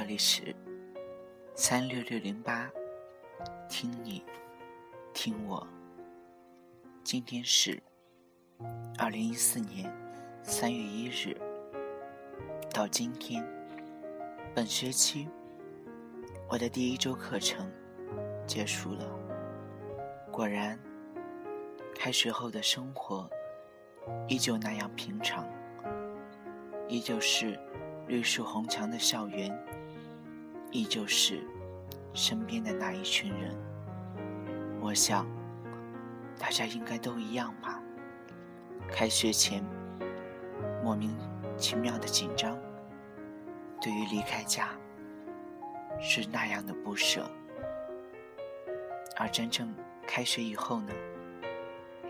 这里是三六六零八，听你，听我。今天是二零一四年三月一日，到今天，本学期我的第一周课程结束了。果然，开学后的生活依旧那样平常，依旧是绿树红墙的校园。依旧是身边的那一群人，我想大家应该都一样吧。开学前莫名其妙的紧张，对于离开家是那样的不舍，而真正开学以后呢，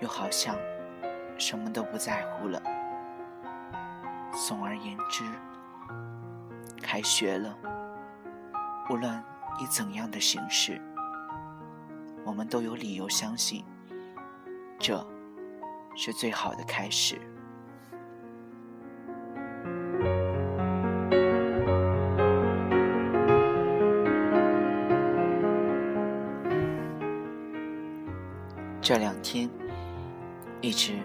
又好像什么都不在乎了。总而言之，开学了。无论以怎样的形式，我们都有理由相信，这是最好的开始。这两天一直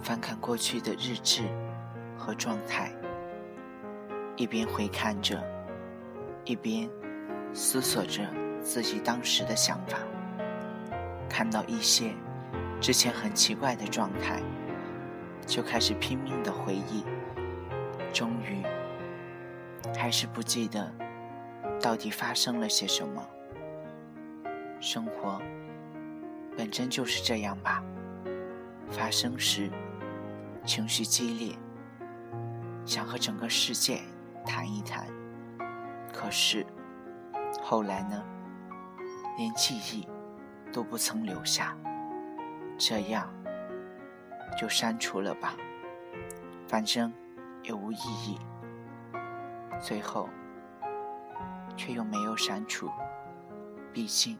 翻看过去的日志和状态，一边回看着，一边。思索着自己当时的想法，看到一些之前很奇怪的状态，就开始拼命的回忆，终于还是不记得到底发生了些什么。生活本真就是这样吧，发生时情绪激烈，想和整个世界谈一谈，可是。后来呢，连记忆都不曾留下，这样就删除了吧，反正也无意义。最后却又没有删除，毕竟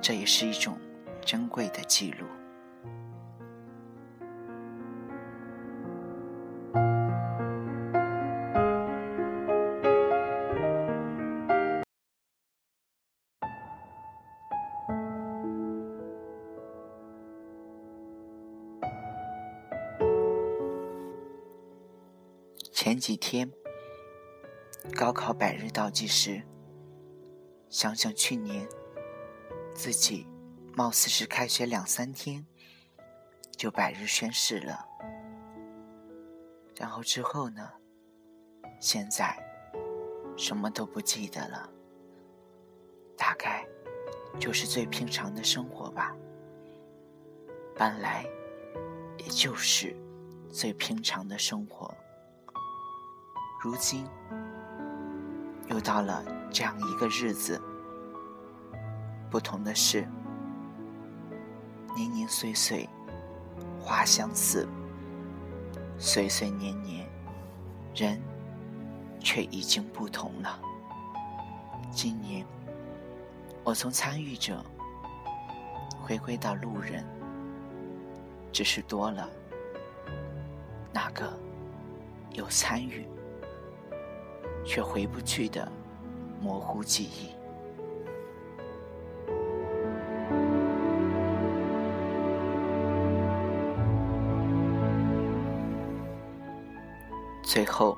这也是一种珍贵的记录。前几天，高考百日倒计时。想想去年，自己貌似是开学两三天就百日宣誓了。然后之后呢？现在什么都不记得了。大概就是最平常的生活吧。本来也就是最平常的生活。如今，又到了这样一个日子。不同的是，年年岁岁花相似，岁岁年年人却已经不同了。今年，我从参与者回归到路人，只是多了那个有参与。却回不去的模糊记忆。最后，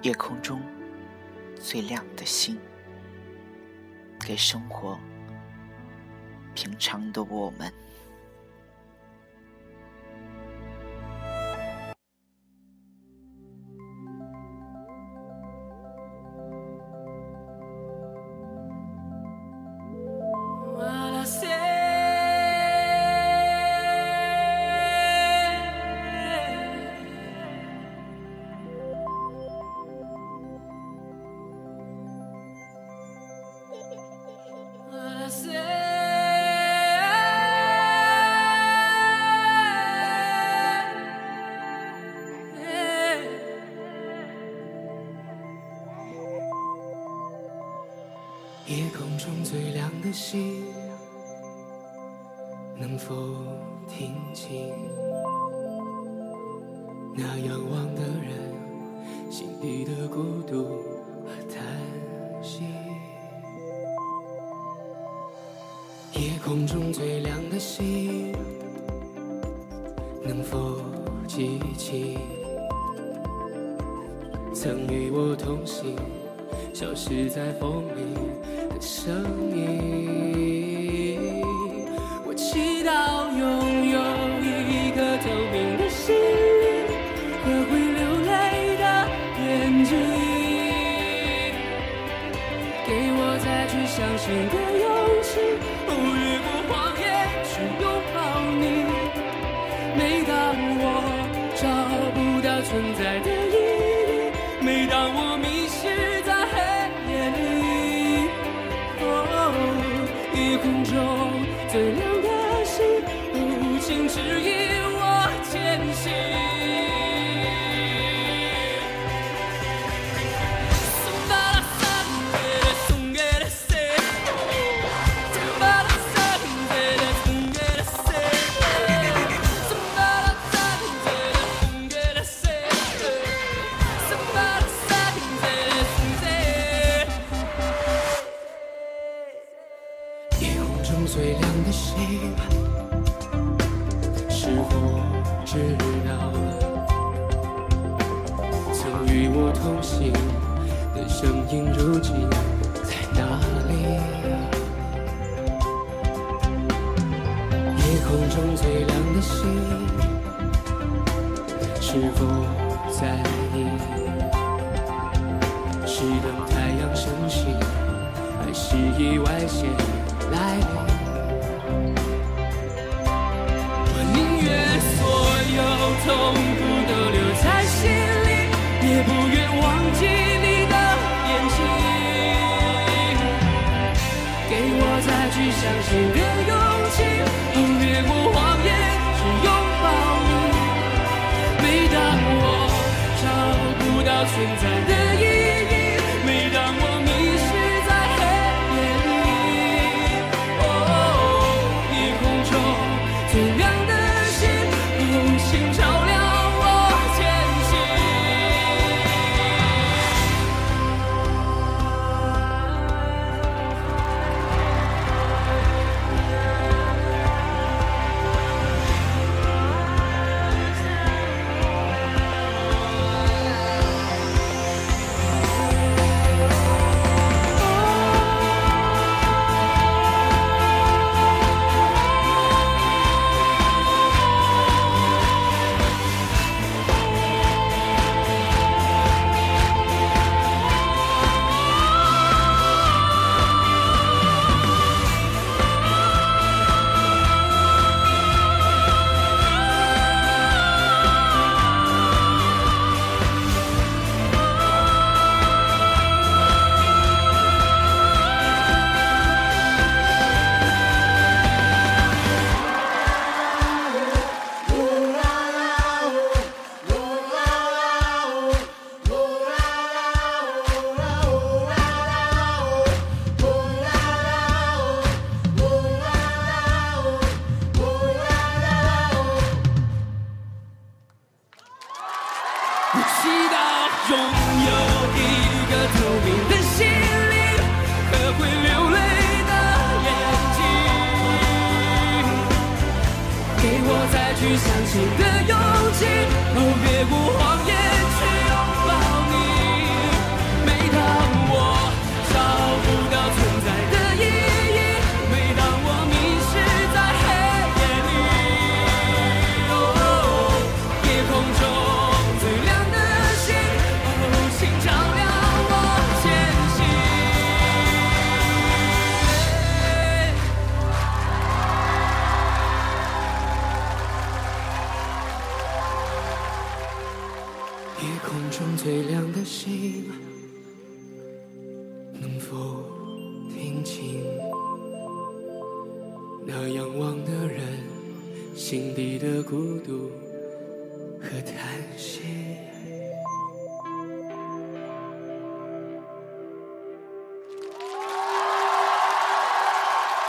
夜空中最亮的星，给生活平常的我们。夜空中最亮的星，能否听清那仰望的人心底的孤独和叹息。夜空中最亮的星，能否记起曾与我同行、消失在风里声音？我祈祷拥有一颗透明的心和会流泪的眼睛，给我再去相信的勇气。越过谎言去拥抱你。每当我找不到存在的意义，每当我迷失空中最亮的星，无情指引知道曾与我同行的声音，如今在哪里？夜空中最亮的星，是否在相信的勇气，哦，越过谎言去拥抱你。每当我找不到存在的你的勇气，哦，越过谎都听清那仰望的人心底的孤独和叹息？